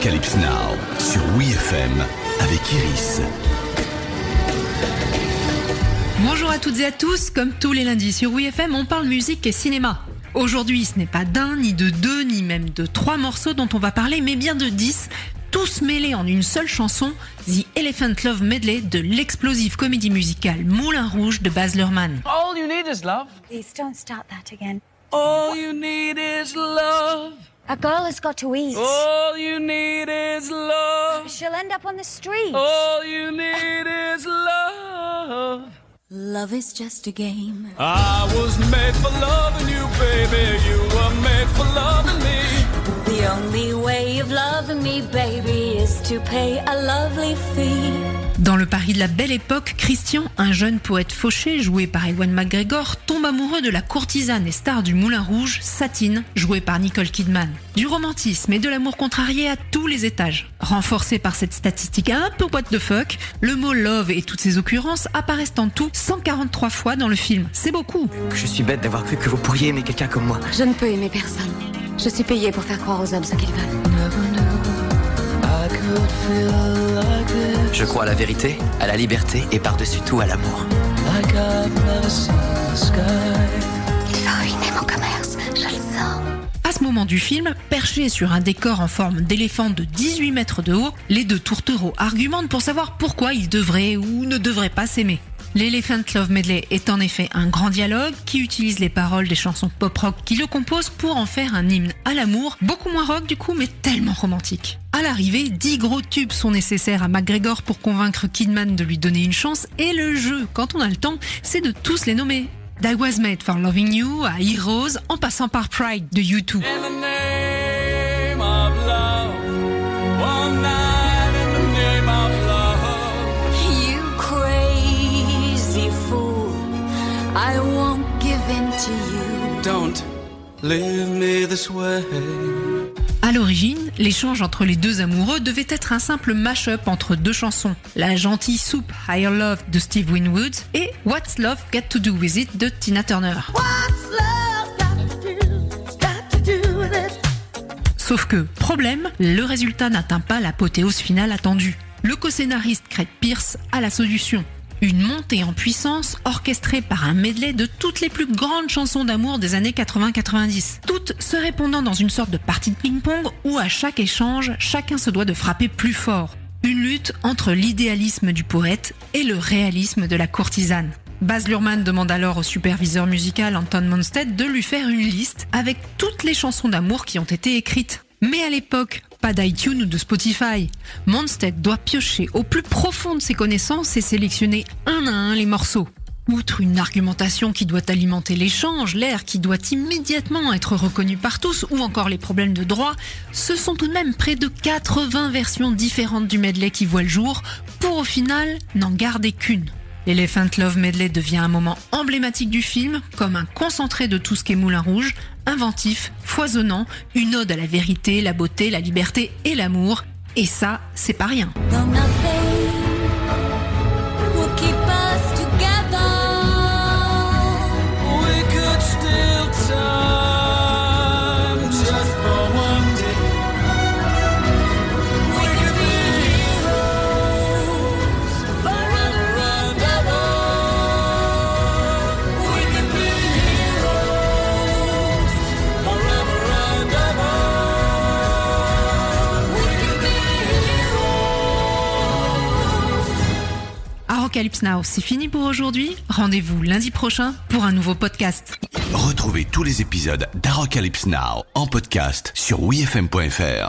Apocalypse Now sur WeFM avec Iris. Bonjour à toutes et à tous, comme tous les lundis sur WeFM, on parle musique et cinéma. Aujourd'hui, ce n'est pas d'un, ni de deux, ni même de trois morceaux dont on va parler, mais bien de dix, tous mêlés en une seule chanson, The Elephant Love Medley de l'explosive comédie musicale Moulin Rouge de Baz Luhrmann. All you need is love. Please don't start that again. All you need is love. A girl has got to eat. All you need is love. She'll end up on the street. All you need is love. Love is just a game. I was made for loving you, baby. You were made for loving me. The only way of loving me, baby, is to pay a lovely fee. Dans le Paris de la belle époque, Christian, un jeune poète fauché joué par Ewan McGregor, tombe amoureux de la courtisane et star du Moulin Rouge, Satine, jouée par Nicole Kidman. Du romantisme et de l'amour contrarié à tous les étages. Renforcé par cette statistique un peu what the fuck, le mot love et toutes ses occurrences apparaissent en tout 143 fois dans le film. C'est beaucoup. Je suis bête d'avoir cru que vous pourriez aimer quelqu'un comme moi. Je ne peux aimer personne. Je suis payée pour faire croire aux hommes ce qu'ils veulent. Je crois à la vérité, à la liberté et par-dessus tout à l'amour. Il va ruiner mon commerce, je le sens. À ce moment du film, perché sur un décor en forme d'éléphant de 18 mètres de haut, les deux tourtereaux argumentent pour savoir pourquoi ils devraient ou ne devraient pas s'aimer. L'Elephant Love Medley est en effet un grand dialogue qui utilise les paroles des chansons pop-rock qui le composent pour en faire un hymne à l'amour, beaucoup moins rock du coup, mais tellement romantique. À l'arrivée, 10 gros tubes sont nécessaires à McGregor pour convaincre Kidman de lui donner une chance, et le jeu, quand on a le temps, c'est de tous les nommer. I Was Made for Loving You à Heroes, en passant par Pride de U2. I won't give in to you. Don't leave me this way. À l'origine, l'échange entre les deux amoureux devait être un simple mash-up entre deux chansons, la gentille soupe Higher Love de Steve Winwood et What's Love Got to Do With It de Tina Turner. Sauf que, problème, le résultat n'atteint pas l'apothéose finale attendue. Le co-scénariste Craig Pierce a la solution. Une montée en puissance orchestrée par un medley de toutes les plus grandes chansons d'amour des années 80-90. Toutes se répondant dans une sorte de partie de ping-pong où à chaque échange, chacun se doit de frapper plus fort. Une lutte entre l'idéalisme du poète et le réalisme de la courtisane. Baz Luhrmann demande alors au superviseur musical Anton Monstead de lui faire une liste avec toutes les chansons d'amour qui ont été écrites. Mais à l'époque, pas d'iTunes ou de Spotify. Monstead doit piocher au plus profond de ses connaissances et sélectionner un à un les morceaux. Outre une argumentation qui doit alimenter l'échange, l'air qui doit immédiatement être reconnu par tous, ou encore les problèmes de droit, ce sont tout de même près de 80 versions différentes du medley qui voient le jour, pour au final n'en garder qu'une. L'Elephant Love Medley devient un moment emblématique du film, comme un concentré de tout ce qu'est Moulin Rouge, inventif, foisonnant, une ode à la vérité, la beauté, la liberté et l'amour. Et ça, c'est pas rien. Apocalypse Now, c'est fini pour aujourd'hui. Rendez-vous lundi prochain pour un nouveau podcast. Retrouvez tous les épisodes d'Arocalypse Now en podcast sur wefm.fr.